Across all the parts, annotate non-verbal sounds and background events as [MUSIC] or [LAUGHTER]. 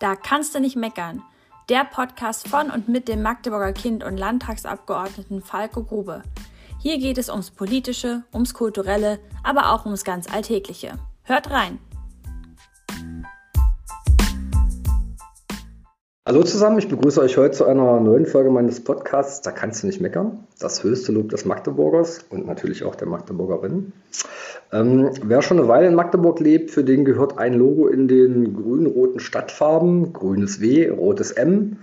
Da kannst du nicht meckern. Der Podcast von und mit dem Magdeburger Kind und Landtagsabgeordneten Falco Grube. Hier geht es ums Politische, ums Kulturelle, aber auch ums ganz Alltägliche. Hört rein! Hallo zusammen, ich begrüße euch heute zu einer neuen Folge meines Podcasts. Da kannst du nicht meckern. Das höchste Lob des Magdeburgers und natürlich auch der Magdeburgerin. Ähm, wer schon eine Weile in Magdeburg lebt, für den gehört ein Logo in den grün-roten Stadtfarben, grünes W, rotes M,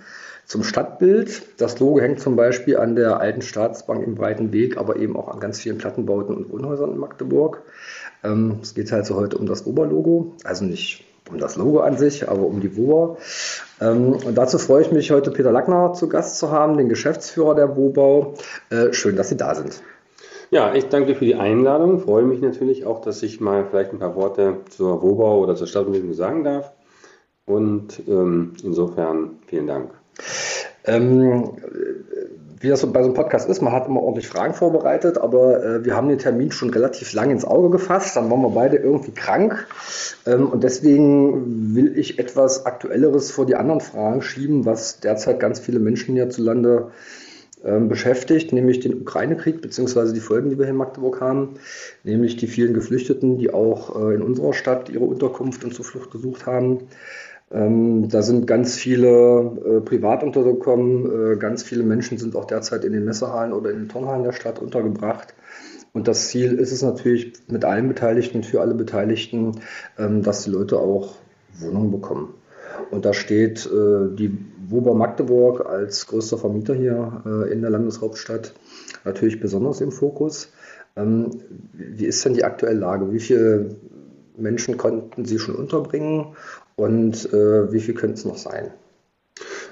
zum Stadtbild. Das Logo hängt zum Beispiel an der alten Staatsbank im Breiten Weg, aber eben auch an ganz vielen Plattenbauten und Wohnhäusern in Magdeburg. Ähm, es geht halt so heute um das Oberlogo, also nicht um das Logo an sich, aber um die WOBA. Ähm, und dazu freue ich mich, heute Peter Lackner zu Gast zu haben, den Geschäftsführer der WOBAU. Äh, schön, dass Sie da sind. Ja, ich danke für die Einladung. Freue mich natürlich auch, dass ich mal vielleicht ein paar Worte zur WOBAU oder zur Stadtentwicklung sagen darf. Und ähm, insofern vielen Dank. Ähm, wie das so bei so einem Podcast ist, man hat immer ordentlich Fragen vorbereitet, aber äh, wir haben den Termin schon relativ lang ins Auge gefasst. Dann waren wir beide irgendwie krank. Ähm, und deswegen will ich etwas Aktuelleres vor die anderen Fragen schieben, was derzeit ganz viele Menschen hierzulande ähm, beschäftigt, nämlich den Ukraine-Krieg beziehungsweise die Folgen, die wir hier in Magdeburg haben, nämlich die vielen Geflüchteten, die auch äh, in unserer Stadt ihre Unterkunft und Zuflucht gesucht haben. Ähm, da sind ganz viele äh, privat untergekommen. Äh, ganz viele Menschen sind auch derzeit in den Messehallen oder in den Turnhallen der Stadt untergebracht. Und das Ziel ist es natürlich mit allen Beteiligten, für alle Beteiligten, ähm, dass die Leute auch Wohnungen bekommen. Und da steht äh, die Wober Magdeburg als größter Vermieter hier äh, in der Landeshauptstadt natürlich besonders im Fokus. Ähm, wie ist denn die aktuelle Lage? Wie viele Menschen konnten Sie schon unterbringen und äh, wie viel könnte es noch sein?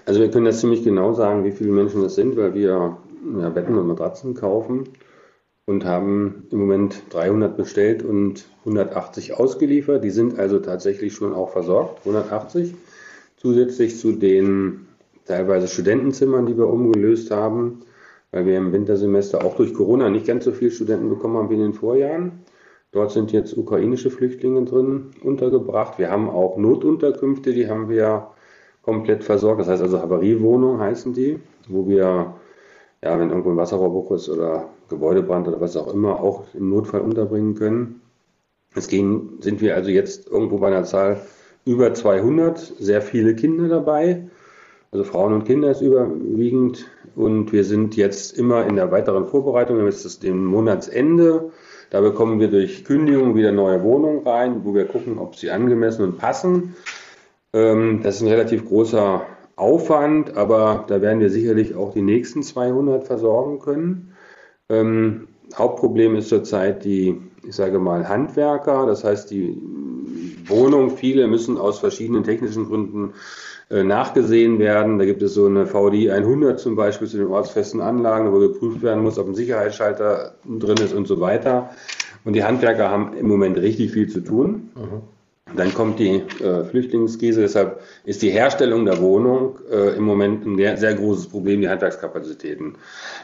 Also wir können das ziemlich genau sagen, wie viele Menschen das sind, weil wir ja, Betten und Matratzen kaufen und haben im Moment 300 bestellt und 180 ausgeliefert. Die sind also tatsächlich schon auch versorgt, 180. Zusätzlich zu den teilweise Studentenzimmern, die wir umgelöst haben, weil wir im Wintersemester auch durch Corona nicht ganz so viele Studenten bekommen haben wie in den Vorjahren. Dort sind jetzt ukrainische Flüchtlinge drin untergebracht. Wir haben auch Notunterkünfte, die haben wir komplett versorgt. Das heißt also Havariewohnungen heißen die, wo wir, ja, wenn irgendwo ein Wasserrohrbruch ist oder Gebäudebrand oder was auch immer, auch im Notfall unterbringen können. Es gehen, sind wir also jetzt irgendwo bei einer Zahl über 200, sehr viele Kinder dabei. Also Frauen und Kinder ist überwiegend. Und wir sind jetzt immer in der weiteren Vorbereitung. Wir haben jetzt dem Monatsende da bekommen wir durch Kündigung wieder neue Wohnungen rein, wo wir gucken, ob sie angemessen und passen. Ähm, das ist ein relativ großer Aufwand, aber da werden wir sicherlich auch die nächsten 200 versorgen können. Ähm, Hauptproblem ist zurzeit die, ich sage mal, Handwerker. Das heißt, die Wohnung, viele müssen aus verschiedenen technischen Gründen äh, nachgesehen werden. Da gibt es so eine VDI 100 zum Beispiel zu den ortsfesten Anlagen, wo geprüft werden muss, ob ein Sicherheitsschalter drin ist und so weiter. Und die Handwerker haben im Moment richtig viel zu tun. Mhm. Dann kommt die äh, Flüchtlingskrise, deshalb ist die Herstellung der Wohnung äh, im Moment ein sehr, sehr großes Problem, die Handwerkskapazitäten.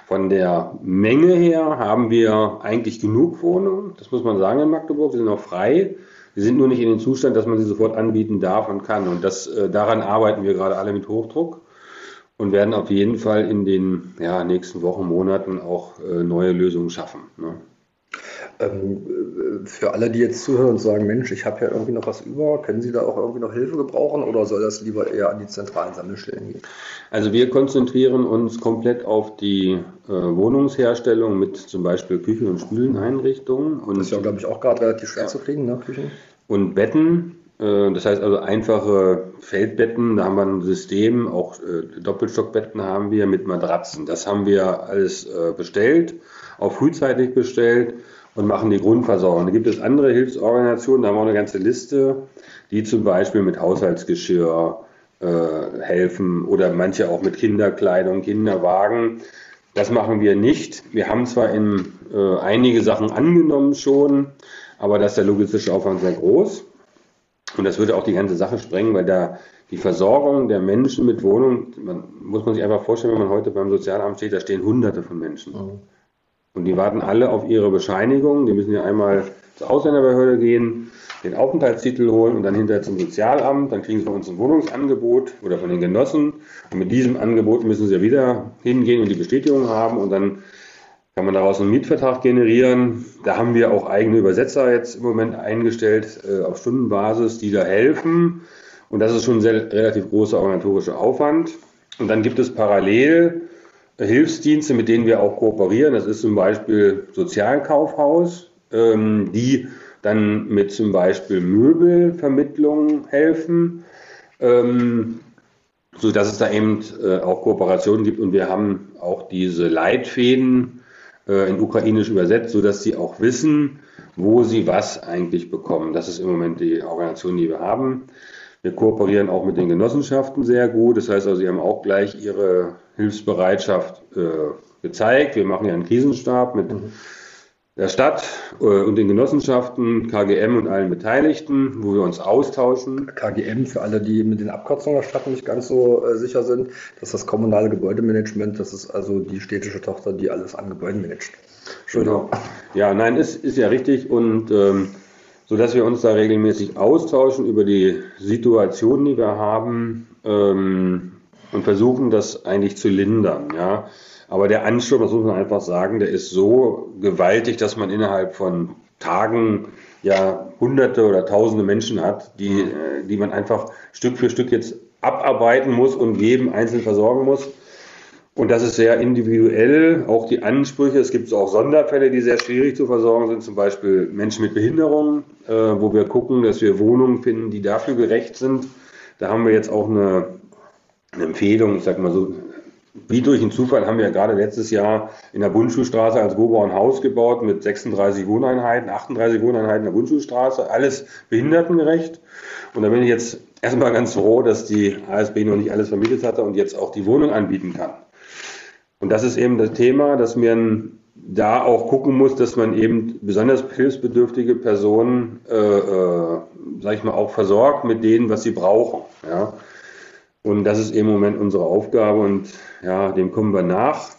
Von der Menge her haben wir eigentlich genug Wohnungen, das muss man sagen in Magdeburg, wir sind noch frei. Wir sind nur nicht in dem Zustand, dass man sie sofort anbieten darf und kann. Und das, äh, daran arbeiten wir gerade alle mit Hochdruck und werden auf jeden Fall in den ja, nächsten Wochen, Monaten auch äh, neue Lösungen schaffen. Ne? Ähm, äh, für alle, die jetzt zuhören und sagen, Mensch, ich habe ja irgendwie noch was über, können Sie da auch irgendwie noch Hilfe gebrauchen oder soll das lieber eher an die zentralen Sammelstellen gehen? Also wir konzentrieren uns komplett auf die äh, Wohnungsherstellung mit zum Beispiel Küchen- und Spüleneinrichtungen. Und das ist ja, glaube ich, auch gerade relativ schwer ja. zu kriegen, ne? Küchen. Und Betten, äh, das heißt also einfache Feldbetten, da haben wir ein System, auch äh, Doppelstockbetten haben wir mit Matratzen. Das haben wir alles bestellt, auch frühzeitig bestellt und machen die Grundversorgung. Da gibt es andere Hilfsorganisationen, da haben wir eine ganze Liste, die zum Beispiel mit Haushaltsgeschirr äh, helfen oder manche auch mit Kinderkleidung, Kinderwagen. Das machen wir nicht. Wir haben zwar in, äh, einige Sachen angenommen schon, aber da ist der logistische Aufwand sehr groß. Und das würde auch die ganze Sache sprengen, weil da die Versorgung der Menschen mit Wohnungen, man, muss man sich einfach vorstellen, wenn man heute beim Sozialamt steht, da stehen hunderte von Menschen. Mhm. Und die warten alle auf ihre Bescheinigung. Die müssen ja einmal zur Ausländerbehörde gehen, den Aufenthaltstitel holen und dann hinterher zum Sozialamt. Dann kriegen sie von uns ein Wohnungsangebot oder von den Genossen. Und mit diesem Angebot müssen sie wieder hingehen und die Bestätigung haben. Und dann kann man daraus einen Mietvertrag generieren. Da haben wir auch eigene Übersetzer jetzt im Moment eingestellt äh, auf Stundenbasis, die da helfen. Und das ist schon ein sehr, relativ großer organisatorischer Aufwand. Und dann gibt es parallel Hilfsdienste, mit denen wir auch kooperieren. Das ist zum Beispiel Sozialkaufhaus, ähm, die dann mit zum Beispiel Möbelvermittlung helfen, ähm, so dass es da eben äh, auch Kooperationen gibt und wir haben auch diese Leitfäden äh, in Ukrainisch übersetzt, so dass sie auch wissen, wo sie was eigentlich bekommen. Das ist im Moment die Organisation, die wir haben. Wir kooperieren auch mit den Genossenschaften sehr gut. Das heißt also, sie haben auch gleich ihre Hilfsbereitschaft äh, gezeigt. Wir machen ja einen Krisenstab mit mhm. der Stadt äh, und den Genossenschaften, KGM und allen Beteiligten, wo wir uns austauschen. KGM, für alle, die mit den Abkürzungen der Stadt nicht ganz so äh, sicher sind, das ist das kommunale Gebäudemanagement. Das ist also die städtische Tochter, die alles an Gebäuden managt. Genau. Ja, nein, ist, ist ja richtig und ähm, so dass wir uns da regelmäßig austauschen über die Situation, die wir haben ähm, und versuchen, das eigentlich zu lindern. Ja. Aber der Ansturm, das muss man einfach sagen, der ist so gewaltig, dass man innerhalb von Tagen ja hunderte oder tausende Menschen hat, die, äh, die man einfach Stück für Stück jetzt abarbeiten muss und jedem einzeln versorgen muss. Und das ist sehr individuell, auch die Ansprüche. Es gibt auch Sonderfälle, die sehr schwierig zu versorgen sind, zum Beispiel Menschen mit Behinderungen, äh, wo wir gucken, dass wir Wohnungen finden, die dafür gerecht sind. Da haben wir jetzt auch eine, eine Empfehlung, ich sag mal so, wie durch einen Zufall haben wir gerade letztes Jahr in der Bundschuhstraße als Wobau ein Haus gebaut mit 36 Wohneinheiten, 38 Wohneinheiten in der Bundschuhstraße, alles behindertengerecht. Und da bin ich jetzt erstmal ganz froh, dass die ASB noch nicht alles vermietet hatte und jetzt auch die Wohnung anbieten kann. Und das ist eben das Thema, dass man da auch gucken muss, dass man eben besonders hilfsbedürftige Personen, äh, äh, sag ich mal, auch versorgt mit denen, was sie brauchen. Ja. Und das ist im Moment unsere Aufgabe und ja, dem kommen wir nach.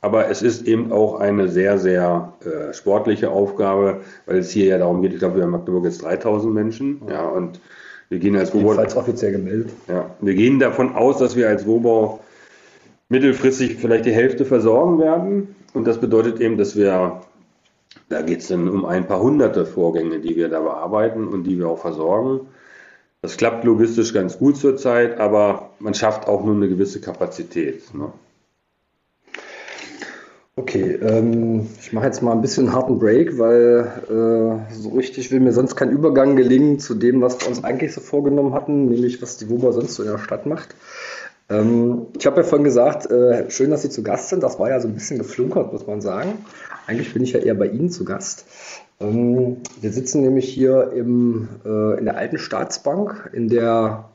Aber es ist eben auch eine sehr, sehr äh, sportliche Aufgabe, weil es hier ja darum geht, ich glaube, wir haben in Magdeburg jetzt 3000 Menschen. Ja, und wir gehen als Wobau. offiziell gemeldet. Ja, wir gehen davon aus, dass wir als Wobau mittelfristig vielleicht die Hälfte versorgen werden. Und das bedeutet eben, dass wir, da geht es dann um ein paar hunderte Vorgänge, die wir da bearbeiten und die wir auch versorgen. Das klappt logistisch ganz gut zurzeit, aber man schafft auch nur eine gewisse Kapazität. Ne? Okay, ähm, ich mache jetzt mal ein bisschen einen harten Break, weil äh, so richtig will mir sonst kein Übergang gelingen zu dem, was wir uns eigentlich so vorgenommen hatten, nämlich was die WUBA sonst so in der Stadt macht. Ähm, ich habe ja vorhin gesagt, äh, schön, dass Sie zu Gast sind. Das war ja so ein bisschen geflunkert, muss man sagen. Eigentlich bin ich ja eher bei Ihnen zu Gast. Ähm, wir sitzen nämlich hier im, äh, in der alten Staatsbank, in der,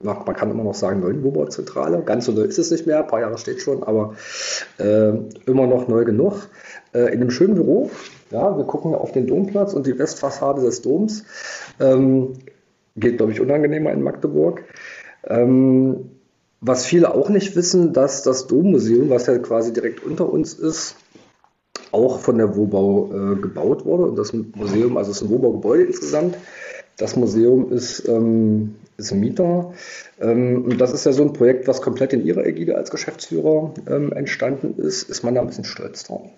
na, man kann immer noch sagen, neuen Wobau-Zentrale. Ganz so neu ist es nicht mehr, ein paar Jahre steht schon, aber äh, immer noch neu genug. Äh, in einem schönen Büro. Ja, wir gucken auf den Domplatz und die Westfassade des Doms. Ähm, geht, glaube ich, unangenehmer in Magdeburg. Ähm, was viele auch nicht wissen, dass das Dommuseum, was ja quasi direkt unter uns ist, auch von der Wobau äh, gebaut wurde. Und das Museum, also es ist ein Wobau-Gebäude insgesamt. Das Museum ist, ähm, ist Mieter. Ähm, und das ist ja so ein Projekt, was komplett in Ihrer Ägide als Geschäftsführer ähm, entstanden ist. Ist man da ein bisschen stolz drauf?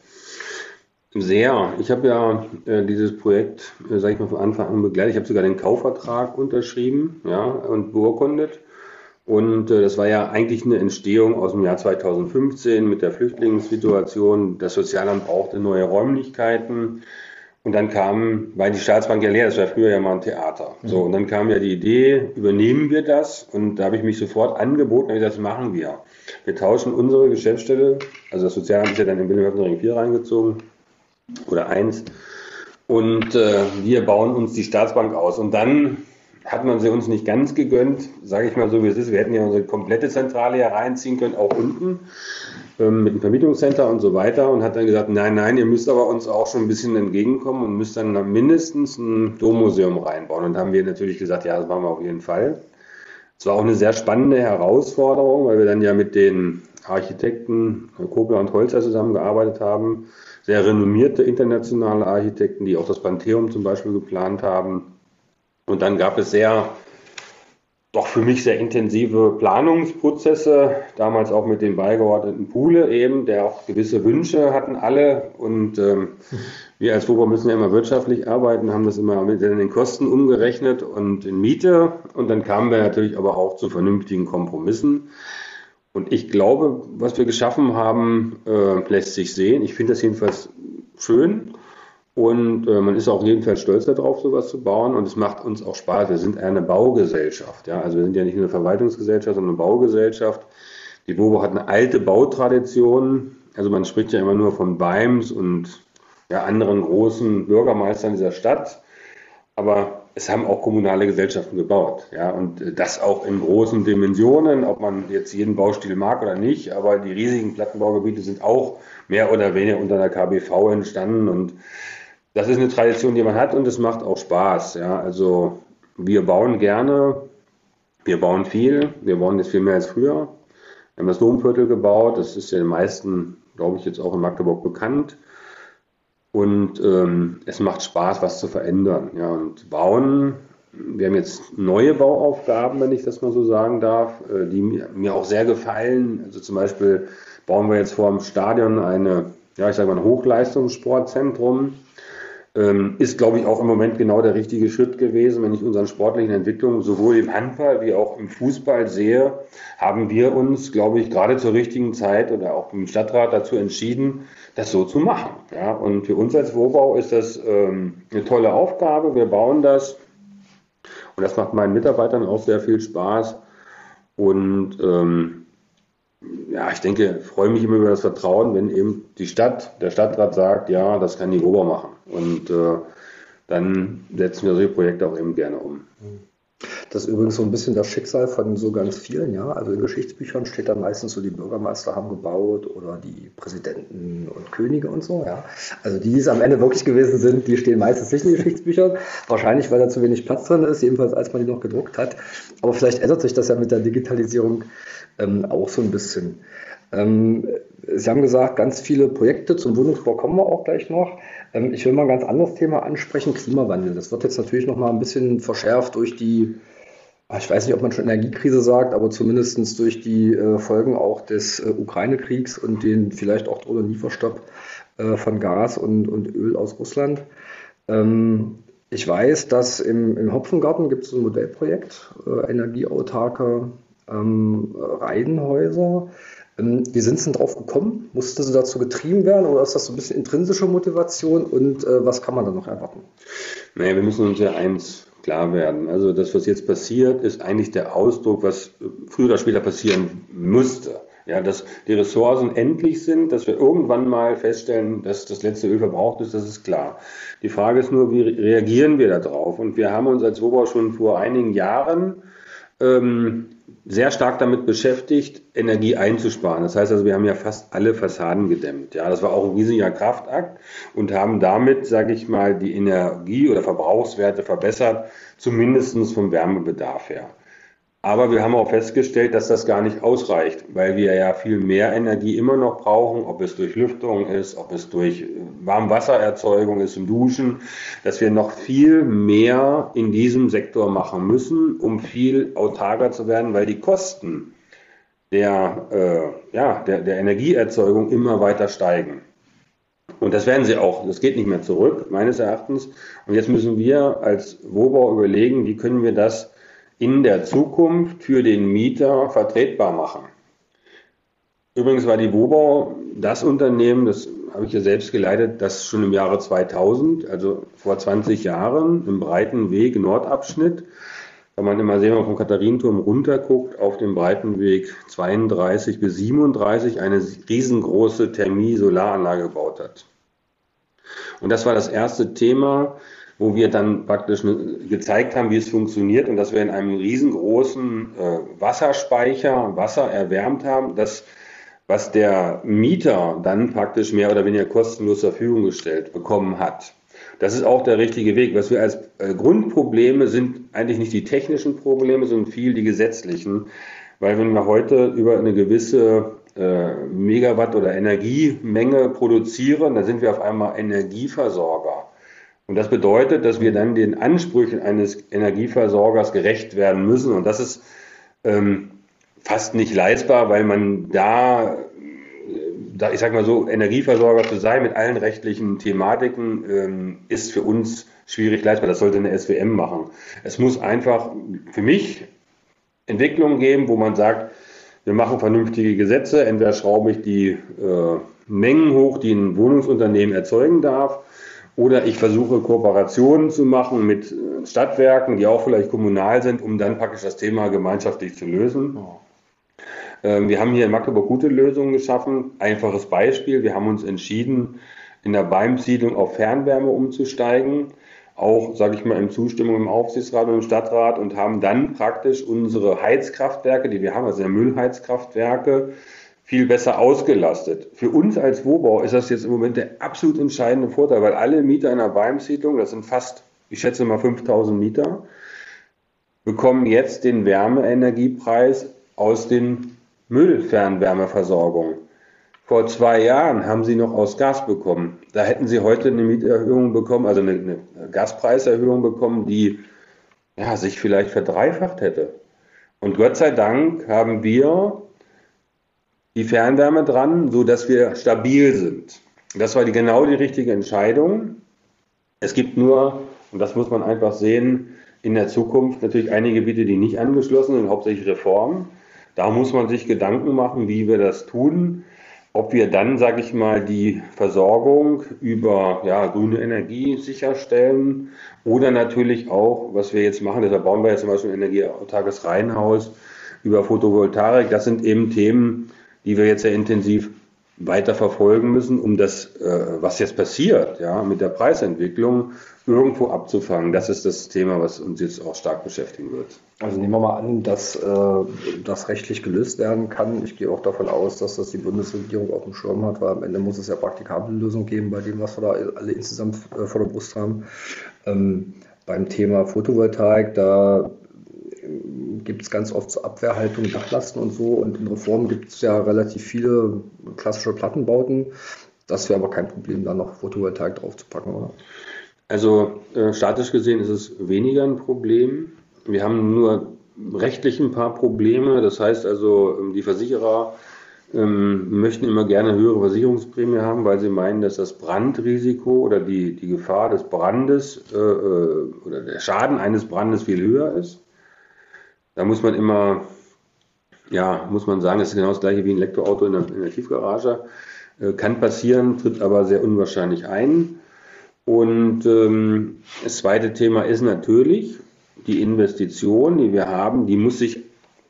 Sehr. Ich habe ja äh, dieses Projekt, äh, sage ich mal, von Anfang an begleitet. Ich habe sogar den Kaufvertrag unterschrieben ja, und beurkundet. Und äh, das war ja eigentlich eine Entstehung aus dem Jahr 2015 mit der Flüchtlingssituation. Das Sozialamt brauchte neue Räumlichkeiten. Und dann kam, weil die Staatsbank ja leer, das war früher ja mal ein Theater. Mhm. So, und dann kam ja die Idee, übernehmen wir das? Und da habe ich mich sofort angeboten und gesagt, das machen wir. Wir tauschen unsere Geschäftsstelle, also das Sozialamt ist ja dann in Wilhelmshaven 4 reingezogen, oder 1. Und äh, wir bauen uns die Staatsbank aus. Und dann hat man sie uns nicht ganz gegönnt, sage ich mal so wie es ist. Wir hätten ja unsere komplette Zentrale ja reinziehen können, auch unten ähm, mit dem Vermietungscenter und so weiter und hat dann gesagt, nein, nein, ihr müsst aber uns auch schon ein bisschen entgegenkommen und müsst dann mindestens ein Dommuseum reinbauen. Und haben wir natürlich gesagt, ja, das machen wir auf jeden Fall. Es war auch eine sehr spannende Herausforderung, weil wir dann ja mit den Architekten Kobler und Holzer zusammengearbeitet haben. Sehr renommierte internationale Architekten, die auch das Pantheon zum Beispiel geplant haben. Und dann gab es sehr doch für mich sehr intensive Planungsprozesse, damals auch mit dem beigeordneten Pule eben, der auch gewisse Wünsche hatten alle und ähm, [LAUGHS] wir als WUBA müssen ja immer wirtschaftlich arbeiten, haben das immer mit den Kosten umgerechnet und in Miete und dann kamen wir natürlich aber auch zu vernünftigen Kompromissen. Und ich glaube, was wir geschaffen haben, äh, lässt sich sehen. Ich finde das jedenfalls schön. Und äh, man ist auch jedenfalls stolz darauf, sowas zu bauen. Und es macht uns auch Spaß. Wir sind eine Baugesellschaft. Ja? Also wir sind ja nicht eine Verwaltungsgesellschaft, sondern eine Baugesellschaft. Die Bobo hat eine alte Bautradition. Also man spricht ja immer nur von Beims und ja, anderen großen Bürgermeistern dieser Stadt. Aber es haben auch kommunale Gesellschaften gebaut. Ja, und das auch in großen Dimensionen, ob man jetzt jeden Baustil mag oder nicht. Aber die riesigen Plattenbaugebiete sind auch mehr oder weniger unter der KBV entstanden. Und das ist eine Tradition, die man hat und es macht auch Spaß. Ja, also wir bauen gerne, wir bauen viel, wir bauen jetzt viel mehr als früher. Wir haben das Domviertel gebaut, das ist ja den meisten, glaube ich, jetzt auch in Magdeburg bekannt. Und ähm, es macht Spaß, was zu verändern. Ja, und bauen, wir haben jetzt neue Bauaufgaben, wenn ich das mal so sagen darf, äh, die mir auch sehr gefallen. Also zum Beispiel bauen wir jetzt vor dem Stadion eine, ja, ich sage mal, ein Hochleistungssportzentrum ähm, ist, glaube ich, auch im Moment genau der richtige Schritt gewesen. Wenn ich unseren sportlichen Entwicklungen sowohl im Handball wie auch im Fußball sehe, haben wir uns, glaube ich, gerade zur richtigen Zeit oder auch im Stadtrat dazu entschieden, das so zu machen. Ja, und für uns als Wohnbau ist das ähm, eine tolle Aufgabe. Wir bauen das und das macht meinen Mitarbeitern auch sehr viel Spaß. Und ähm, ja, ich denke, freue mich immer über das Vertrauen, wenn eben die Stadt, der Stadtrat sagt, ja, das kann die Ober machen. Und äh, dann setzen wir solche Projekte auch eben gerne um. Das ist übrigens so ein bisschen das Schicksal von so ganz vielen, ja. Also in Geschichtsbüchern steht dann meistens so, die Bürgermeister haben gebaut oder die Präsidenten und Könige und so, ja. Also die, die es am Ende wirklich gewesen sind, die stehen meistens nicht in den Geschichtsbüchern. Wahrscheinlich, weil da zu wenig Platz drin ist, jedenfalls als man die noch gedruckt hat. Aber vielleicht ändert sich das ja mit der Digitalisierung ähm, auch so ein bisschen. Ähm, Sie haben gesagt, ganz viele Projekte zum Wohnungsbau kommen wir auch gleich noch. Ähm, ich will mal ein ganz anderes Thema ansprechen, Klimawandel. Das wird jetzt natürlich noch mal ein bisschen verschärft durch die, ah, ich weiß nicht, ob man schon Energiekrise sagt, aber zumindest durch die äh, Folgen auch des äh, Ukraine-Kriegs und den vielleicht auch drohenden Lieferstopp äh, von Gas und, und Öl aus Russland. Ähm, ich weiß, dass im, im Hopfengarten gibt es ein Modellprojekt, energieautarke ähm, Reihenhäuser. Ähm, wie sind Sie denn drauf gekommen? Mussten Sie dazu getrieben werden oder ist das so ein bisschen intrinsische Motivation und äh, was kann man da noch erwarten? Naja, wir müssen uns ja eins klar werden. Also das, was jetzt passiert, ist eigentlich der Ausdruck, was früher oder später passieren musste. Ja, dass die Ressourcen endlich sind, dass wir irgendwann mal feststellen, dass das letzte Öl verbraucht ist, das ist klar. Die Frage ist nur, wie reagieren wir darauf? Und wir haben uns als Wobau schon vor einigen Jahren ähm, sehr stark damit beschäftigt, Energie einzusparen. Das heißt also, wir haben ja fast alle Fassaden gedämmt. Ja, das war auch ein riesiger Kraftakt und haben damit, sage ich mal, die Energie- oder Verbrauchswerte verbessert, zumindest vom Wärmebedarf her. Aber wir haben auch festgestellt, dass das gar nicht ausreicht, weil wir ja viel mehr Energie immer noch brauchen, ob es durch Lüftung ist, ob es durch Warmwassererzeugung ist im Duschen, dass wir noch viel mehr in diesem Sektor machen müssen, um viel autarker zu werden, weil die Kosten der, äh, ja, der, der Energieerzeugung immer weiter steigen. Und das werden sie auch. Das geht nicht mehr zurück, meines Erachtens. Und jetzt müssen wir als Wobau überlegen, wie können wir das in der Zukunft für den Mieter vertretbar machen. Übrigens war die Wobau das Unternehmen, das habe ich ja selbst geleitet, das schon im Jahre 2000, also vor 20 Jahren, im breiten Weg Nordabschnitt, kann man immer sehen, wenn man vom Katharinenturm runterguckt, auf dem breiten Weg 32 bis 37 eine riesengroße Thermie-Solaranlage gebaut hat. Und das war das erste Thema, wo wir dann praktisch gezeigt haben, wie es funktioniert und dass wir in einem riesengroßen äh, Wasserspeicher Wasser erwärmt haben, das was der Mieter dann praktisch mehr oder weniger kostenlos zur Verfügung gestellt bekommen hat. das ist auch der richtige Weg. Was wir als äh, Grundprobleme sind eigentlich nicht die technischen Probleme, sondern viel die gesetzlichen. Weil wenn wir heute über eine gewisse äh, Megawatt oder Energiemenge produzieren, dann sind wir auf einmal Energieversorger. Und das bedeutet, dass wir dann den Ansprüchen eines Energieversorgers gerecht werden müssen. Und das ist ähm, fast nicht leistbar, weil man da da, ich sag mal so, Energieversorger zu sein mit allen rechtlichen Thematiken ähm, ist für uns schwierig leistbar. Das sollte eine SWM machen. Es muss einfach für mich Entwicklungen geben, wo man sagt, wir machen vernünftige Gesetze. Entweder schraube ich die äh, Mengen hoch, die ein Wohnungsunternehmen erzeugen darf, oder ich versuche Kooperationen zu machen mit äh, Stadtwerken, die auch vielleicht kommunal sind, um dann praktisch das Thema gemeinschaftlich zu lösen. Ähm, wir haben hier in Magdeburg gute Lösungen geschaffen. Einfaches Beispiel, wir haben uns entschieden, in der Beimsiedlung auf Fernwärme umzusteigen, auch, sage ich mal, in Zustimmung im Aufsichtsrat und im Stadtrat und haben dann praktisch unsere Heizkraftwerke, die wir haben, also Müllheizkraftwerke, viel besser ausgelastet. Für uns als Wohnbau ist das jetzt im Moment der absolut entscheidende Vorteil, weil alle Mieter einer Beimsiedlung, das sind fast, ich schätze mal 5000 Mieter, bekommen jetzt den Wärmeenergiepreis aus den Müllfernwärmeversorgung. Vor zwei Jahren haben sie noch aus Gas bekommen. Da hätten sie heute eine Mieterhöhung bekommen, also eine, eine Gaspreiserhöhung bekommen, die ja, sich vielleicht verdreifacht hätte. Und Gott sei Dank haben wir die Fernwärme dran, sodass wir stabil sind. Das war die, genau die richtige Entscheidung. Es gibt nur, und das muss man einfach sehen, in der Zukunft natürlich einige Gebiete, die nicht angeschlossen sind, hauptsächlich Reformen. Da muss man sich Gedanken machen, wie wir das tun. Ob wir dann, sage ich mal, die Versorgung über ja, grüne Energie sicherstellen oder natürlich auch, was wir jetzt machen, deshalb bauen wir jetzt zum Beispiel ein energieautarkes Reihenhaus über Photovoltaik. Das sind eben Themen, die wir jetzt sehr intensiv weiter verfolgen müssen, um das, äh, was jetzt passiert, ja, mit der Preisentwicklung irgendwo abzufangen. Das ist das Thema, was uns jetzt auch stark beschäftigen wird. Also nehmen wir mal an, dass äh, das rechtlich gelöst werden kann. Ich gehe auch davon aus, dass das die Bundesregierung auf dem Schirm hat, weil am Ende muss es ja praktikable Lösungen geben bei dem, was wir da alle insgesamt äh, vor der Brust haben. Ähm, beim Thema Photovoltaik, da gibt es ganz oft so Abwehrhaltung, Dachlasten und so. Und in Reformen gibt es ja relativ viele klassische Plattenbauten. Das wäre aber kein Problem, da noch Photovoltaik draufzupacken, oder? Also äh, statisch gesehen ist es weniger ein Problem. Wir haben nur rechtlich ein paar Probleme. Das heißt also, ähm, die Versicherer ähm, möchten immer gerne höhere Versicherungsprämie haben, weil sie meinen, dass das Brandrisiko oder die, die Gefahr des Brandes äh, äh oder der Schaden eines Brandes viel höher ist. Da muss man immer, ja, muss man sagen, es ist genau das gleiche wie ein Elektroauto in der, in der Tiefgarage. Äh, kann passieren, tritt aber sehr unwahrscheinlich ein. Und ähm, das zweite Thema ist natürlich, die Investition, die wir haben, die muss sich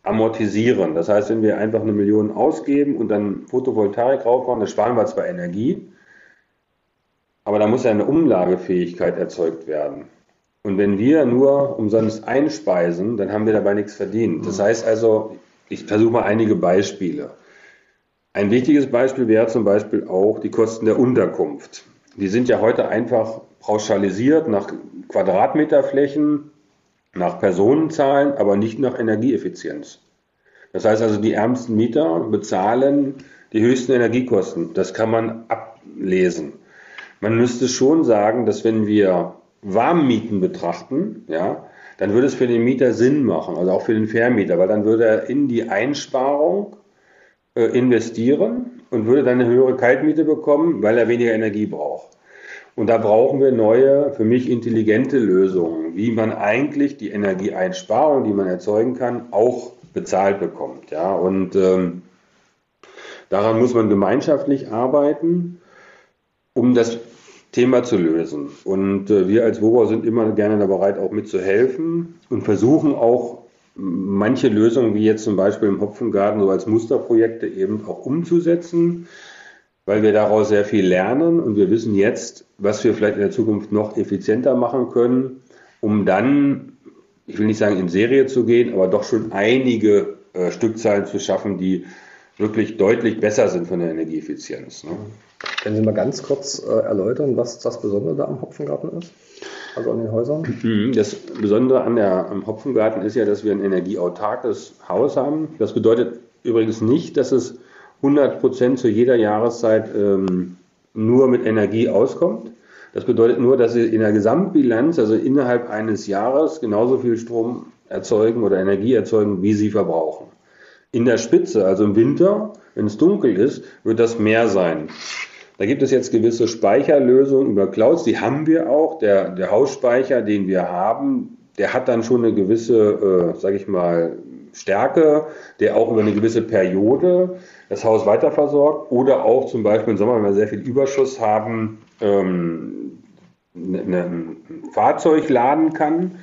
amortisieren. Das heißt, wenn wir einfach eine Million ausgeben und dann Photovoltaik draufbauen, dann sparen wir zwar Energie, aber da muss ja eine Umlagefähigkeit erzeugt werden. Und wenn wir nur umsonst einspeisen, dann haben wir dabei nichts verdient. Das mhm. heißt also, ich versuche mal einige Beispiele. Ein wichtiges Beispiel wäre zum Beispiel auch die Kosten der Unterkunft. Die sind ja heute einfach pauschalisiert nach Quadratmeterflächen, nach Personenzahlen, aber nicht nach Energieeffizienz. Das heißt also, die ärmsten Mieter bezahlen die höchsten Energiekosten. Das kann man ablesen. Man müsste schon sagen, dass wenn wir Warmmieten betrachten, ja, dann würde es für den Mieter Sinn machen, also auch für den Vermieter, weil dann würde er in die Einsparung äh, investieren und würde dann eine höhere Kaltmiete bekommen, weil er weniger Energie braucht. Und da brauchen wir neue, für mich intelligente Lösungen, wie man eigentlich die Energieeinsparung, die man erzeugen kann, auch bezahlt bekommt. Ja, und ähm, daran muss man gemeinschaftlich arbeiten, um das Thema zu lösen. Und äh, wir als WOBA sind immer gerne bereit, auch mitzuhelfen und versuchen auch manche Lösungen, wie jetzt zum Beispiel im Hopfengarten, so als Musterprojekte eben auch umzusetzen, weil wir daraus sehr viel lernen und wir wissen jetzt, was wir vielleicht in der Zukunft noch effizienter machen können, um dann, ich will nicht sagen in Serie zu gehen, aber doch schon einige äh, Stückzahlen zu schaffen, die wirklich deutlich besser sind von der Energieeffizienz. Ne? Können Sie mal ganz kurz äh, erläutern, was das Besondere da am Hopfengarten ist? Also an den Häusern? Mhm, das Besondere an der, am Hopfengarten ist ja, dass wir ein energieautarkes Haus haben. Das bedeutet übrigens nicht, dass es 100 Prozent zu jeder Jahreszeit ähm, nur mit Energie auskommt. Das bedeutet nur, dass sie in der Gesamtbilanz, also innerhalb eines Jahres, genauso viel Strom erzeugen oder Energie erzeugen, wie sie verbrauchen. In der Spitze, also im Winter, wenn es dunkel ist, wird das mehr sein. Da gibt es jetzt gewisse Speicherlösungen über Clouds, die haben wir auch. Der, der Hausspeicher, den wir haben, der hat dann schon eine gewisse, äh, sage ich mal, Stärke, der auch über eine gewisse Periode das Haus weiterversorgt oder auch zum Beispiel im Sommer, wenn wir sehr viel Überschuss haben, ähm, ne, ne, ein Fahrzeug laden kann.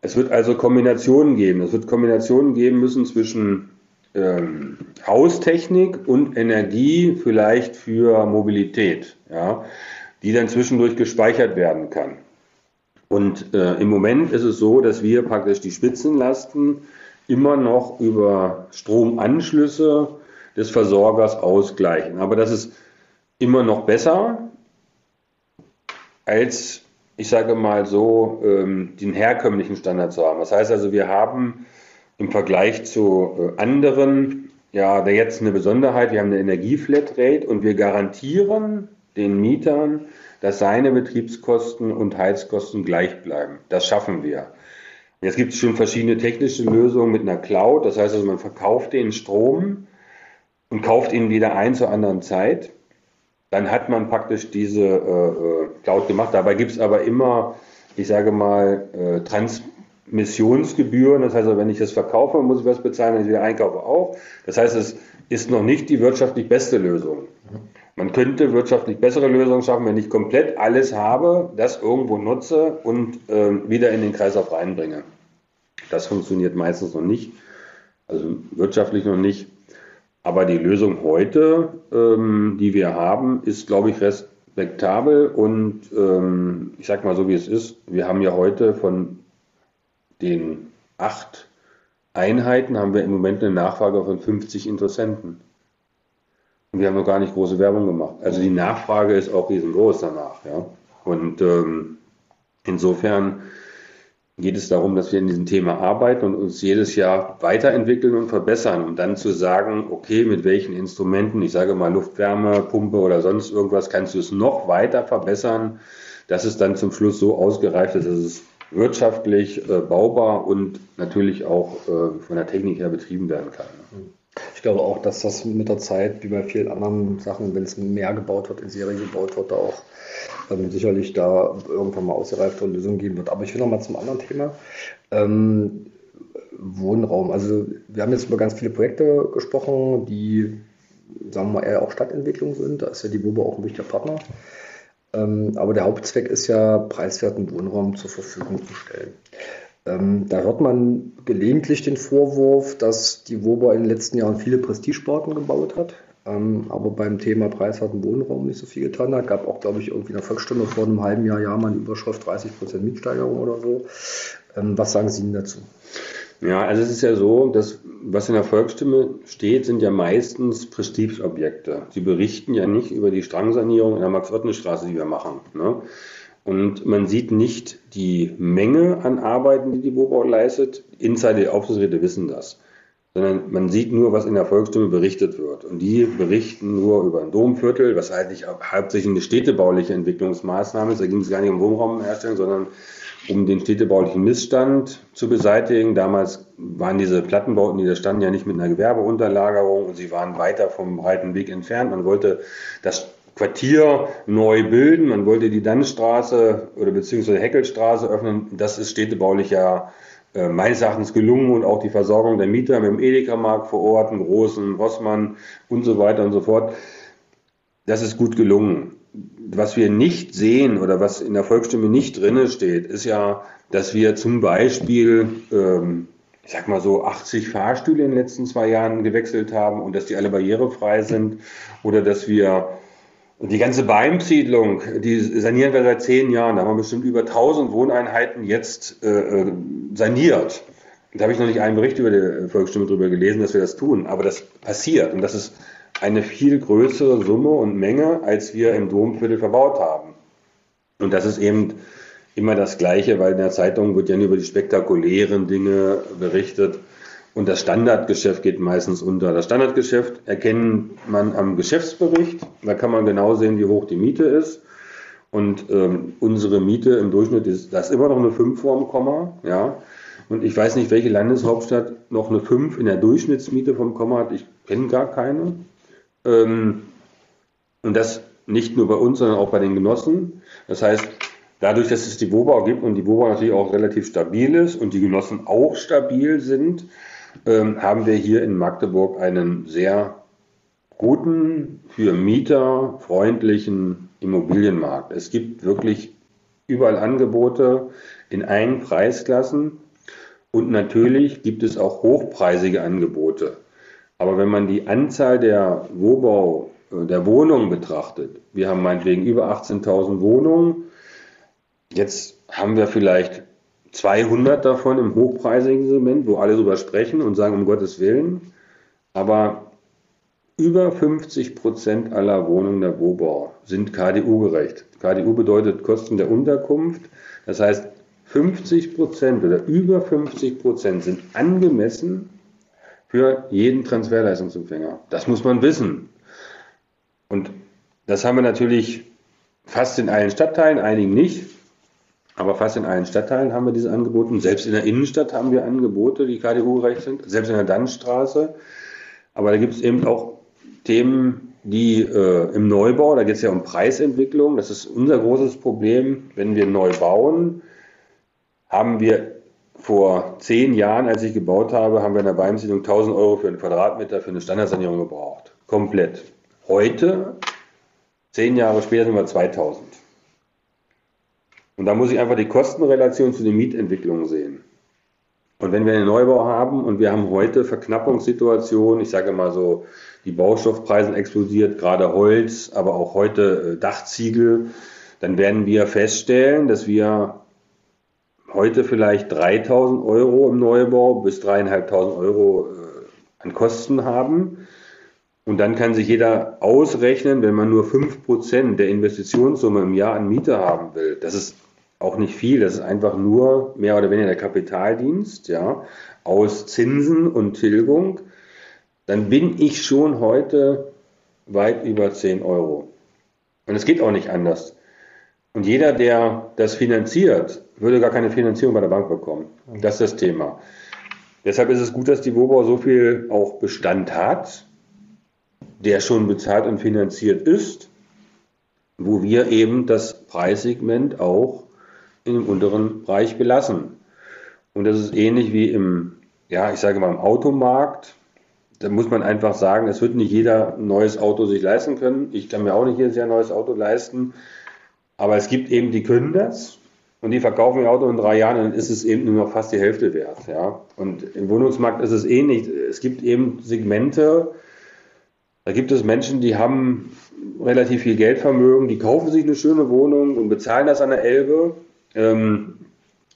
Es wird also Kombinationen geben. Es wird Kombinationen geben müssen zwischen ähm, Haustechnik und Energie vielleicht für Mobilität, ja, die dann zwischendurch gespeichert werden kann. Und äh, im Moment ist es so, dass wir praktisch die Spitzenlasten immer noch über Stromanschlüsse des Versorgers ausgleichen. Aber das ist immer noch besser als, ich sage mal so, ähm, den herkömmlichen Standard zu haben. Das heißt also, wir haben im Vergleich zu äh, anderen, ja, jetzt eine Besonderheit, wir haben eine Energieflatrate und wir garantieren den Mietern, dass seine Betriebskosten und Heizkosten gleich bleiben. Das schaffen wir. Jetzt gibt es schon verschiedene technische Lösungen mit einer Cloud. Das heißt also, man verkauft den Strom und kauft ihn wieder ein zur anderen Zeit. Dann hat man praktisch diese äh, äh Cloud gemacht. Dabei gibt es aber immer, ich sage mal, äh, Transmissionsgebühren. Das heißt, also, wenn ich das verkaufe, muss ich was bezahlen, wenn ich wieder einkaufe auch. Das heißt, es ist noch nicht die wirtschaftlich beste Lösung. Man könnte wirtschaftlich bessere Lösungen schaffen, wenn ich komplett alles habe, das irgendwo nutze und äh, wieder in den Kreislauf reinbringe. Das funktioniert meistens noch nicht, also wirtschaftlich noch nicht. Aber die Lösung heute, ähm, die wir haben, ist, glaube ich, respektabel und ähm, ich sage mal so, wie es ist. Wir haben ja heute von den acht Einheiten, haben wir im Moment eine Nachfrage von 50 Interessenten. Und wir haben noch gar nicht große Werbung gemacht. Also die Nachfrage ist auch riesengroß danach. Ja? Und ähm, insofern geht es darum, dass wir in diesem Thema arbeiten und uns jedes Jahr weiterentwickeln und verbessern und dann zu sagen, okay, mit welchen Instrumenten, ich sage mal Luftwärmepumpe oder sonst irgendwas, kannst du es noch weiter verbessern, dass es dann zum Schluss so ausgereift ist, dass es wirtschaftlich äh, baubar und natürlich auch äh, von der Technik her betrieben werden kann. Ich glaube auch, dass das mit der Zeit, wie bei vielen anderen Sachen, wenn es mehr gebaut wird, in Serie gebaut wird, da auch ähm, sicherlich da irgendwann mal ausgereifte Lösungen geben wird. Aber ich will noch mal zum anderen Thema. Ähm, Wohnraum. Also wir haben jetzt über ganz viele Projekte gesprochen, die, sagen wir mal, eher auch Stadtentwicklung sind. Da ist ja die WUBA auch ein wichtiger Partner. Ähm, aber der Hauptzweck ist ja, preiswerten Wohnraum zur Verfügung zu stellen. Ähm, da hört man gelegentlich den Vorwurf, dass die WOBA in den letzten Jahren viele Prestigebauten gebaut hat, ähm, aber beim Thema preiswerten Wohnraum nicht so viel getan hat. Gab auch, glaube ich, irgendwie in der Volksstimme vor einem halben Jahr, ja, mal eine Überschrift 30% Mietsteigerung oder so. Was sagen Sie dazu? Ja, also es ist ja so, dass was in der Volksstimme steht, sind ja meistens Prestigeobjekte. Sie berichten ja nicht über die Strangsanierung in der Max-Ottne-Straße, die wir machen. Ne? Und man sieht nicht die Menge an Arbeiten, die die Wobau leistet. Insider, die Aufsichtsräte wissen das. Sondern man sieht nur, was in der Volksstimme berichtet wird. Und die berichten nur über ein Domviertel, was eigentlich hauptsächlich eine städtebauliche Entwicklungsmaßnahme ist. Da ging es gar nicht um Wohnraumherstellung, sondern um den städtebaulichen Missstand zu beseitigen. Damals waren diese Plattenbauten, die da standen, ja nicht mit einer Gewerbeunterlagerung und sie waren weiter vom breiten Weg entfernt. Man wollte das Quartier neu bilden. Man wollte die Dannstraße oder beziehungsweise Heckelstraße öffnen. Das ist städtebaulich ja äh, meines Erachtens gelungen und auch die Versorgung der Mieter mit dem Edeka-Markt vor Ort, einem großen Rossmann und so weiter und so fort. Das ist gut gelungen. Was wir nicht sehen oder was in der Volksstimme nicht drinne steht, ist ja, dass wir zum Beispiel, ähm, ich sag mal so, 80 Fahrstühle in den letzten zwei Jahren gewechselt haben und dass die alle barrierefrei sind oder dass wir die ganze Beimsiedlung, die sanieren wir seit zehn Jahren. Da haben wir bestimmt über 1000 Wohneinheiten jetzt äh, äh, saniert. Da habe ich noch nicht einen Bericht über die Volksstimme darüber gelesen, dass wir das tun. Aber das passiert und das ist eine viel größere Summe und Menge, als wir im Domviertel verbaut haben. Und das ist eben immer das Gleiche, weil in der Zeitung wird ja nur über die spektakulären Dinge berichtet. Und das Standardgeschäft geht meistens unter. Das Standardgeschäft erkennt man am Geschäftsbericht. Da kann man genau sehen, wie hoch die Miete ist. Und ähm, unsere Miete im Durchschnitt ist, das ist immer noch eine 5 vorm Komma. Ja. Und ich weiß nicht, welche Landeshauptstadt noch eine 5 in der Durchschnittsmiete vom Komma hat. Ich kenne gar keine. Ähm, und das nicht nur bei uns, sondern auch bei den Genossen. Das heißt, dadurch, dass es die Wobau gibt und die Wobau natürlich auch relativ stabil ist und die Genossen auch stabil sind, ähm, haben wir hier in Magdeburg einen sehr guten, für Mieter freundlichen Immobilienmarkt. Es gibt wirklich überall Angebote in allen Preisklassen und natürlich gibt es auch hochpreisige Angebote. Aber wenn man die Anzahl der Wohnbau, äh, der Wohnungen betrachtet, wir haben meinetwegen über 18.000 Wohnungen, jetzt haben wir vielleicht 200 davon im hochpreisigen Segment, wo alle drüber sprechen und sagen, um Gottes Willen. Aber über 50 Prozent aller Wohnungen der Wohnbau sind KDU-gerecht. KDU bedeutet Kosten der Unterkunft. Das heißt, 50 Prozent oder über 50 Prozent sind angemessen für jeden Transferleistungsempfänger. Das muss man wissen. Und das haben wir natürlich fast in allen Stadtteilen, einigen nicht. Aber fast in allen Stadtteilen haben wir diese Angebote. Selbst in der Innenstadt haben wir Angebote, die KDU-gerecht sind, selbst in der Dannstraße. Aber da gibt es eben auch Themen, die äh, im Neubau, da geht es ja um Preisentwicklung. Das ist unser großes Problem. Wenn wir neu bauen, haben wir vor zehn Jahren, als ich gebaut habe, haben wir in der Beimsiedlung 1000 Euro für einen Quadratmeter für eine Standardsanierung gebraucht. Komplett. Heute, zehn Jahre später, sind wir 2000. Und da muss ich einfach die Kostenrelation zu den Mietentwicklungen sehen. Und wenn wir einen Neubau haben und wir haben heute Verknappungssituationen, ich sage mal so, die Baustoffpreise explodiert, gerade Holz, aber auch heute äh, Dachziegel, dann werden wir feststellen, dass wir heute vielleicht 3000 Euro im Neubau bis 3500 Euro äh, an Kosten haben. Und dann kann sich jeder ausrechnen, wenn man nur 5% der Investitionssumme im Jahr an Miete haben will. Das ist auch nicht viel, das ist einfach nur mehr oder weniger der Kapitaldienst, ja, aus Zinsen und Tilgung, dann bin ich schon heute weit über 10 Euro. Und es geht auch nicht anders. Und jeder, der das finanziert, würde gar keine Finanzierung bei der Bank bekommen. Das ist das Thema. Deshalb ist es gut, dass die Wobau so viel auch Bestand hat, der schon bezahlt und finanziert ist, wo wir eben das Preissegment auch dem unteren Bereich belassen. Und das ist ähnlich wie im, ja, ich sage mal im Automarkt. Da muss man einfach sagen, es wird nicht jeder ein neues Auto sich leisten können. Ich kann mir auch nicht jedes Jahr ein neues Auto leisten. Aber es gibt eben, die können das und die verkaufen ihr Auto in drei Jahren, dann ist es eben nur noch fast die Hälfte wert. Ja? Und im Wohnungsmarkt ist es ähnlich. Es gibt eben Segmente, da gibt es Menschen, die haben relativ viel Geldvermögen, die kaufen sich eine schöne Wohnung und bezahlen das an der Elbe ähm,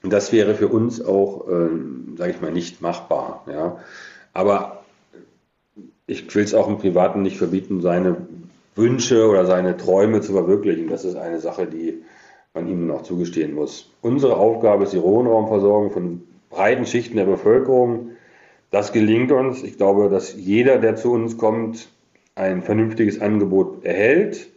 das wäre für uns auch, ähm, sage ich mal, nicht machbar. Ja. Aber ich will es auch im Privaten nicht verbieten, seine Wünsche oder seine Träume zu verwirklichen. Das ist eine Sache, die man ihm noch zugestehen muss. Unsere Aufgabe ist die Wohnraumversorgung von breiten Schichten der Bevölkerung. Das gelingt uns. Ich glaube, dass jeder, der zu uns kommt, ein vernünftiges Angebot erhält.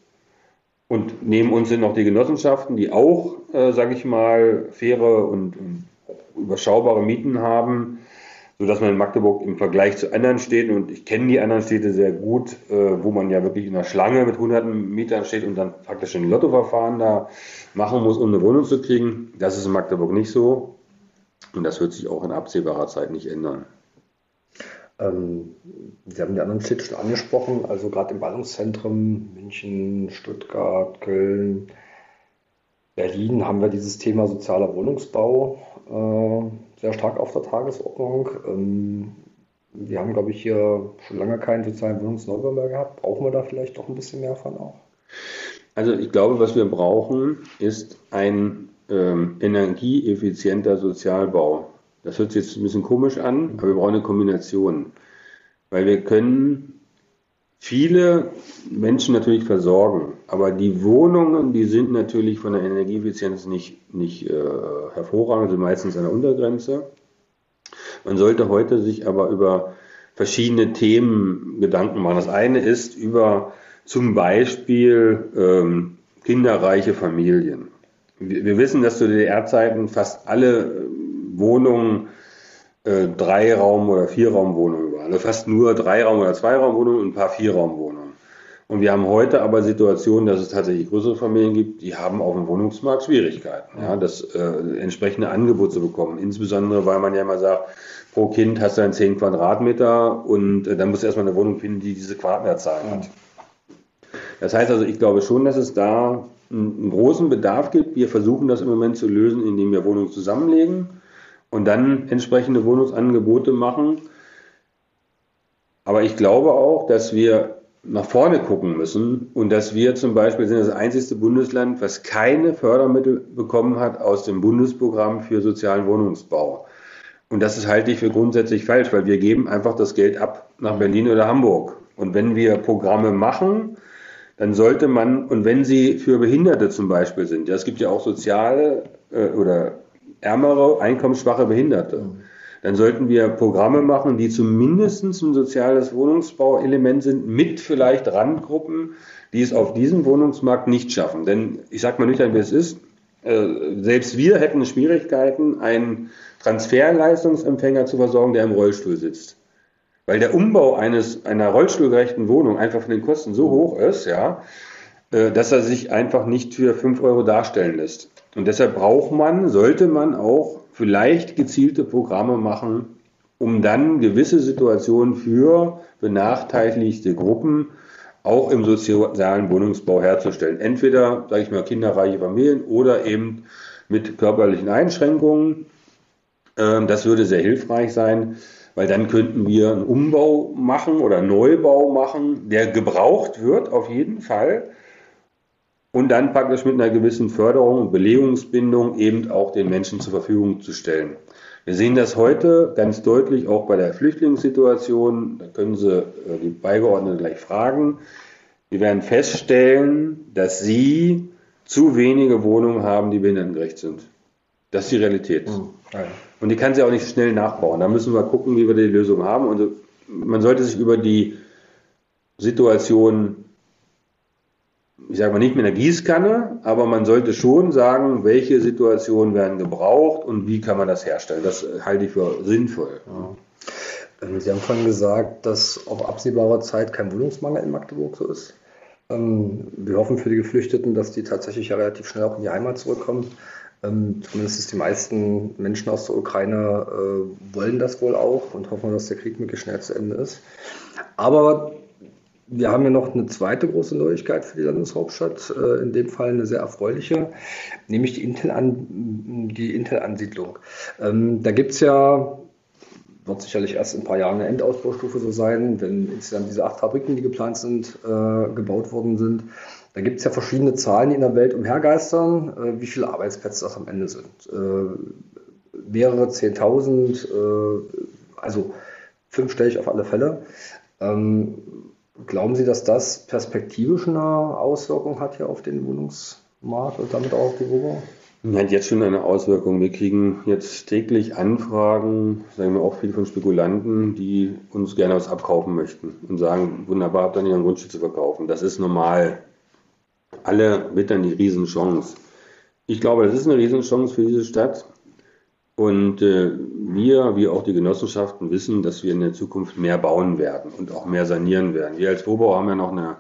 Und neben uns sind noch die Genossenschaften, die auch, äh, sage ich mal, faire und, und, überschaubare Mieten haben, sodass man in Magdeburg im Vergleich zu anderen Städten, und ich kenne die anderen Städte sehr gut, äh, wo man ja wirklich in einer Schlange mit hunderten Mietern steht und dann praktisch ein Lottoverfahren da machen muss, um eine Wohnung zu kriegen. Das ist in Magdeburg nicht so. Und das wird sich auch in absehbarer Zeit nicht ändern. Ähm, Sie haben die anderen Städte schon angesprochen, also gerade im Ballungszentrum München, Stuttgart, Köln, Berlin haben wir dieses Thema sozialer Wohnungsbau äh, sehr stark auf der Tagesordnung. Ähm, wir haben, glaube ich, hier schon lange keinen sozialen Wohnungsneubau mehr gehabt. Brauchen wir da vielleicht doch ein bisschen mehr von auch? Also ich glaube, was wir brauchen, ist ein ähm, energieeffizienter Sozialbau. Das hört sich jetzt ein bisschen komisch an, aber wir brauchen eine Kombination. Weil wir können viele Menschen natürlich versorgen. Aber die Wohnungen, die sind natürlich von der Energieeffizienz nicht, nicht äh, hervorragend, sind meistens an der Untergrenze. Man sollte heute sich aber über verschiedene Themen Gedanken machen. Das eine ist über zum Beispiel ähm, kinderreiche Familien. Wir, wir wissen, dass zu DDR-Zeiten fast alle Wohnungen äh, Dreiraum- oder Vierraumwohnungen Also fast nur Dreiraum- oder Zweiraumwohnungen und ein paar Vierraumwohnungen. Und wir haben heute aber Situationen, dass es tatsächlich größere Familien gibt, die haben auf dem Wohnungsmarkt Schwierigkeiten, ja, das äh, entsprechende Angebot zu bekommen. Insbesondere, weil man ja immer sagt, pro Kind hast du dann 10 Quadratmeter und äh, dann musst du erstmal eine Wohnung finden, die diese Quadratmeterzahl hat. Das heißt also, ich glaube schon, dass es da einen großen Bedarf gibt. Wir versuchen das im Moment zu lösen, indem wir Wohnungen zusammenlegen und dann entsprechende Wohnungsangebote machen. Aber ich glaube auch, dass wir nach vorne gucken müssen und dass wir zum Beispiel sind das einzigste Bundesland, was keine Fördermittel bekommen hat aus dem Bundesprogramm für sozialen Wohnungsbau. Und das ist halte ich für grundsätzlich falsch, weil wir geben einfach das Geld ab nach Berlin oder Hamburg. Und wenn wir Programme machen, dann sollte man, und wenn sie für Behinderte zum Beispiel sind, ja, es gibt ja auch soziale äh, oder ärmere, einkommensschwache Behinderte. Dann sollten wir Programme machen, die zumindest ein soziales Wohnungsbauelement sind, mit vielleicht Randgruppen, die es auf diesem Wohnungsmarkt nicht schaffen. Denn ich sage mal nüchtern, wie es ist, äh, selbst wir hätten Schwierigkeiten, einen Transferleistungsempfänger zu versorgen, der im Rollstuhl sitzt. Weil der Umbau eines, einer rollstuhlgerechten Wohnung einfach von den Kosten so hoch ist, ja, äh, dass er sich einfach nicht für 5 Euro darstellen lässt. Und deshalb braucht man, sollte man auch vielleicht gezielte Programme machen, um dann gewisse Situationen für benachteiligte Gruppen auch im sozialen Wohnungsbau herzustellen. Entweder, sage ich mal, kinderreiche Familien oder eben mit körperlichen Einschränkungen. Ähm, das würde sehr hilfreich sein, weil dann könnten wir einen Umbau machen oder einen Neubau machen, der gebraucht wird auf jeden Fall und dann praktisch mit einer gewissen Förderung und Belegungsbindung eben auch den Menschen zur Verfügung zu stellen. Wir sehen das heute ganz deutlich auch bei der Flüchtlingssituation. Da können Sie äh, die Beigeordneten gleich fragen. Wir werden feststellen, dass Sie zu wenige Wohnungen haben, die behindertengerecht sind. Das ist die Realität. Mhm. Und die kann sie auch nicht schnell nachbauen. Da müssen wir gucken, wie wir die Lösung haben. Und man sollte sich über die Situation ich sage mal nicht mit einer Gießkanne, aber man sollte schon sagen, welche Situationen werden gebraucht und wie kann man das herstellen. Das halte ich für sinnvoll. Ja. Ähm, Sie haben vorhin gesagt, dass auf absehbare Zeit kein Wohnungsmangel in Magdeburg so ist. Ähm, wir hoffen für die Geflüchteten, dass die tatsächlich ja relativ schnell auch in die Heimat zurückkommen. Ähm, zumindest die meisten Menschen aus der Ukraine äh, wollen das wohl auch und hoffen, dass der Krieg möglichst schnell zu Ende ist. Aber wir haben ja noch eine zweite große Neuigkeit für die Landeshauptstadt, äh, in dem Fall eine sehr erfreuliche, nämlich die Intel-Ansiedlung. Intel ähm, da gibt es ja, wird sicherlich erst in ein paar Jahren eine Endausbaustufe so sein, wenn insgesamt diese acht Fabriken, die geplant sind, äh, gebaut worden sind. Da gibt es ja verschiedene Zahlen, die in der Welt umhergeistern, äh, wie viele Arbeitsplätze das am Ende sind. Mehrere Zehntausend, also fünfstellig auf alle Fälle. Ähm, Glauben Sie, dass das perspektivisch eine Auswirkung hat hier auf den Wohnungsmarkt und damit auch auf die Wohnung? Hat jetzt schon eine Auswirkung. Wir kriegen jetzt täglich Anfragen, sagen wir auch viel von Spekulanten, die uns gerne was abkaufen möchten und sagen, wunderbar, habt ihr nicht ein Grundstück zu verkaufen. Das ist normal. Alle wittern die Riesenchance. Ich glaube, das ist eine Riesenchance für diese Stadt. Und äh, wir, wie auch die Genossenschaften, wissen, dass wir in der Zukunft mehr bauen werden und auch mehr sanieren werden. Wir als Wohnbau haben ja noch eine,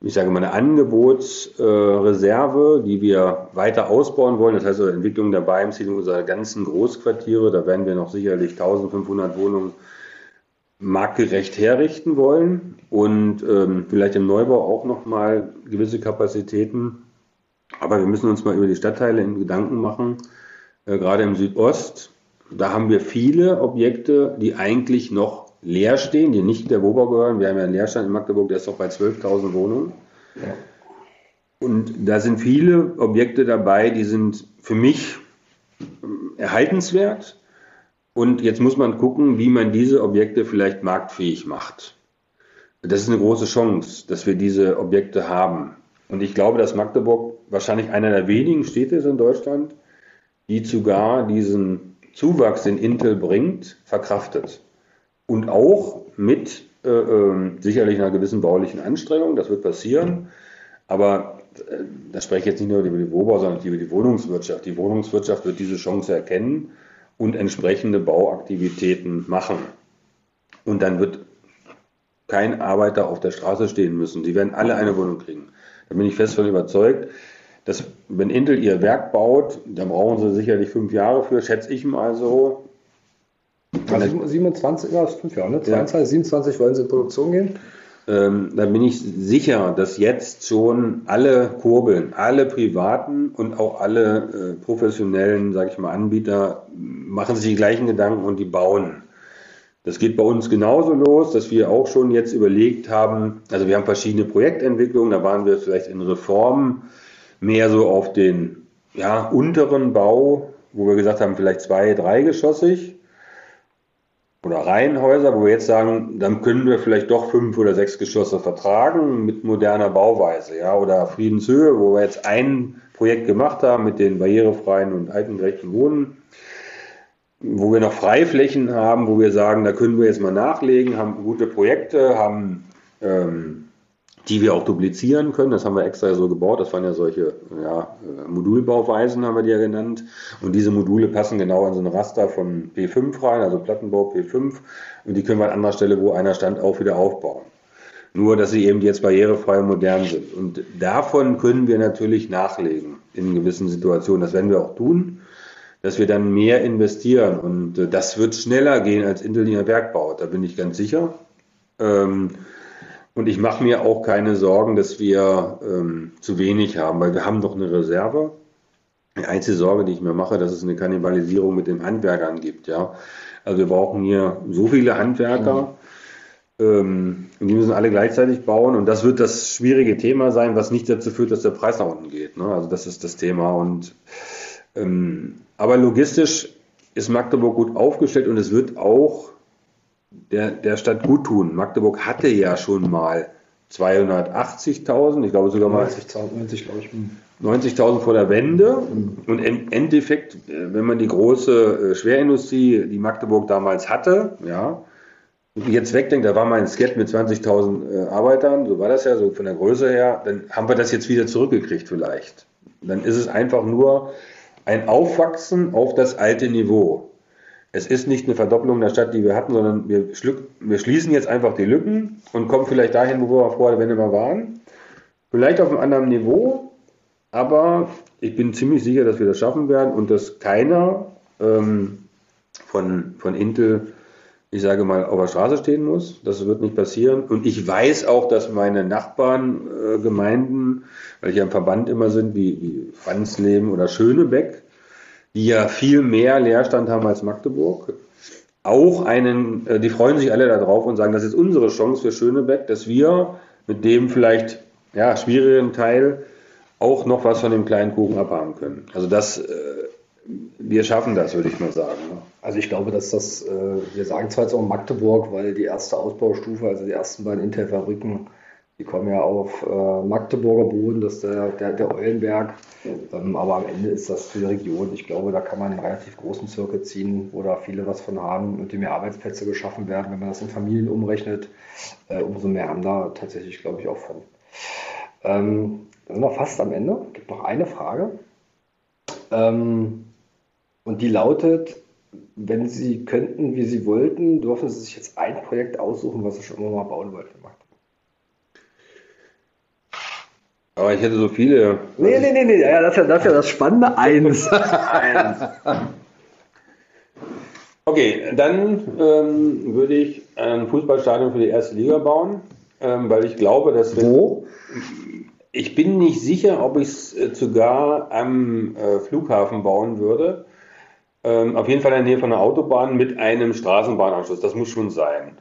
ich sage mal, eine Angebotsreserve, äh, die wir weiter ausbauen wollen. Das heißt, also Entwicklung der Beimziehung unserer ganzen Großquartiere, da werden wir noch sicherlich 1500 Wohnungen marktgerecht herrichten wollen und ähm, vielleicht im Neubau auch nochmal gewisse Kapazitäten. Aber wir müssen uns mal über die Stadtteile in Gedanken machen gerade im Südost, da haben wir viele Objekte, die eigentlich noch leer stehen, die nicht der WOBA gehören. Wir haben ja einen Leerstand in Magdeburg, der ist doch bei 12.000 Wohnungen. Ja. Und da sind viele Objekte dabei, die sind für mich ähm, erhaltenswert. Und jetzt muss man gucken, wie man diese Objekte vielleicht marktfähig macht. das ist eine große Chance, dass wir diese Objekte haben. Und ich glaube, dass Magdeburg wahrscheinlich einer der wenigen Städte ist in Deutschland, die sogar diesen Zuwachs, den Intel bringt, verkraftet. Und auch mit äh, äh, sicherlich einer gewissen baulichen Anstrengung, das wird passieren. Aber äh, da spreche ich jetzt nicht nur über die Wohnbau, sondern über die Wohnungswirtschaft. Die Wohnungswirtschaft wird diese Chance erkennen und entsprechende Bauaktivitäten machen. Und dann wird kein Arbeiter auf der Straße stehen müssen. Sie werden alle eine Wohnung kriegen. Da bin ich fest von überzeugt, dass wenn Intel ihr Werk baut, dann brauchen sie sicherlich fünf Jahre für, schätze ich mal so. Also 27, ja, ist fünf Jahre, ne? 22, ja. 27 wollen sie in Produktion gehen. Ähm, da bin ich sicher, dass jetzt schon alle Kurbeln, alle privaten und auch alle äh, professionellen, sage ich mal, Anbieter machen sich die gleichen Gedanken und die bauen. Das geht bei uns genauso los, dass wir auch schon jetzt überlegt haben, also wir haben verschiedene Projektentwicklungen, da waren wir vielleicht in Reformen mehr so auf den ja, unteren Bau, wo wir gesagt haben, vielleicht zwei, dreigeschossig oder Reihenhäuser, wo wir jetzt sagen, dann können wir vielleicht doch fünf oder sechs Geschosse vertragen mit moderner Bauweise, ja, oder Friedenshöhe, wo wir jetzt ein Projekt gemacht haben mit den barrierefreien und altengerechten Wohnen, wo wir noch Freiflächen haben, wo wir sagen, da können wir jetzt mal nachlegen, haben gute Projekte, haben ähm, die wir auch duplizieren können. Das haben wir extra so gebaut. Das waren ja solche ja, äh, Modulbauweisen, haben wir die ja genannt. Und diese Module passen genau in so ein Raster von P5 rein, also Plattenbau P5. Und die können wir an anderer Stelle, wo einer stand, auch wieder aufbauen. Nur, dass sie eben jetzt barrierefrei und modern sind. Und davon können wir natürlich nachlegen in gewissen Situationen. Das werden wir auch tun, dass wir dann mehr investieren. Und äh, das wird schneller gehen als Interliner Bergbau. Da bin ich ganz sicher. Ähm, und ich mache mir auch keine Sorgen, dass wir ähm, zu wenig haben, weil wir haben doch eine Reserve. Die einzige Sorge, die ich mir mache, dass es eine Kannibalisierung mit den Handwerkern gibt. Ja, also wir brauchen hier so viele Handwerker. Mhm. Ähm, und die müssen alle gleichzeitig bauen. Und das wird das schwierige Thema sein, was nicht dazu führt, dass der Preis nach unten geht. Ne? Also das ist das Thema. Und ähm, aber logistisch ist Magdeburg gut aufgestellt und es wird auch der, der Stadt gut tun. Magdeburg hatte ja schon mal 280.000, ich glaube sogar mal 90.000 glaube ich. 90.000 vor der Wende. Mhm. Und im Endeffekt, äh, wenn man die große äh, Schwerindustrie, die Magdeburg damals hatte, ja, jetzt wegdenkt, da war mal ein Skat mit 20.000 äh, Arbeitern, so war das ja, so von der Größe her, dann haben wir das jetzt wieder zurückgekriegt vielleicht. Dann ist es einfach nur ein Aufwachsen auf das alte Niveau es ist nicht eine Verdopplung der Stadt, die wir hatten, sondern wir, wir schließen jetzt einfach die Lücken und kommen vielleicht dahin, wo wir vorher, wenn wir waren. Vielleicht auf einem anderen Niveau, aber ich bin ziemlich sicher, dass wir das schaffen werden und dass keiner ähm, von, von Intel, ich sage mal, auf der Straße stehen muss. Das wird nicht passieren. Und ich weiß auch, dass meine Nachbargemeinden, äh, weil ich ja im Verband immer sind, wie, wie Franzleben oder Schönebeck, die ja viel mehr Leerstand haben als Magdeburg, auch einen, äh, die freuen sich alle darauf und sagen, das ist unsere Chance für Schönebeck, dass wir mit dem vielleicht ja, schwierigen Teil auch noch was von dem kleinen Kuchen abhaben können. Also das, äh, wir schaffen das, würde ich mal sagen. Also ich glaube, dass das, äh, wir sagen zwar jetzt auch Magdeburg, weil die erste Ausbaustufe, also die ersten beiden Intel-Fabriken, die kommen ja auf äh, Magdeburger Boden, das ist der, der, der Eulenberg. Ähm, aber am Ende ist das für die Region. Ich glaube, da kann man einen relativ großen Zirkel ziehen, wo da viele was von haben und die mehr Arbeitsplätze geschaffen werden. Wenn man das in Familien umrechnet, äh, umso mehr haben da tatsächlich, glaube ich, auch von. Ähm, sind wir fast am Ende. Es gibt noch eine Frage. Ähm, und die lautet, wenn Sie könnten, wie Sie wollten, dürfen Sie sich jetzt ein Projekt aussuchen, was Sie schon immer mal bauen wollten. Aber ich hätte so viele. Nee, nee, nee, nee. Ja, das, ist ja, das ist ja das Spannende. Eins. [LAUGHS] Eins. Okay, dann ähm, würde ich ein Fußballstadion für die erste Liga bauen, ähm, weil ich glaube, dass wir. Wo? Ich bin nicht sicher, ob ich es äh, sogar am äh, Flughafen bauen würde. Ähm, auf jeden Fall in der Nähe von einer Autobahn mit einem Straßenbahnanschluss. Das muss schon sein.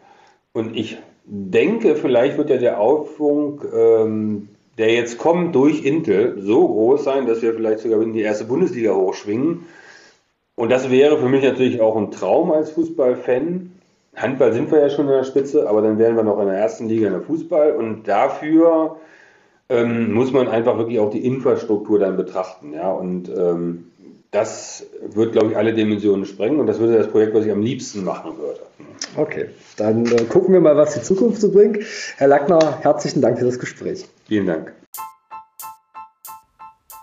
Und ich denke, vielleicht wird ja der Aufschwung ähm, der jetzt kommt durch Intel, so groß sein, dass wir vielleicht sogar in die erste Bundesliga hochschwingen. Und das wäre für mich natürlich auch ein Traum als Fußballfan. Handball sind wir ja schon in der Spitze, aber dann wären wir noch in der ersten Liga in der Fußball und dafür ähm, muss man einfach wirklich auch die Infrastruktur dann betrachten. Ja? Und ähm, das wird, glaube ich, alle Dimensionen sprengen und das würde das Projekt, was ich am liebsten machen würde. Okay, dann äh, gucken wir mal, was die Zukunft so bringt. Herr Lackner, herzlichen Dank für das Gespräch. Vielen Dank.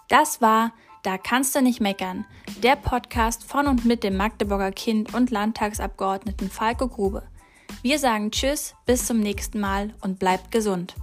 Das war Da kannst du nicht meckern, der Podcast von und mit dem Magdeburger Kind und Landtagsabgeordneten Falco Grube. Wir sagen Tschüss, bis zum nächsten Mal und bleibt gesund.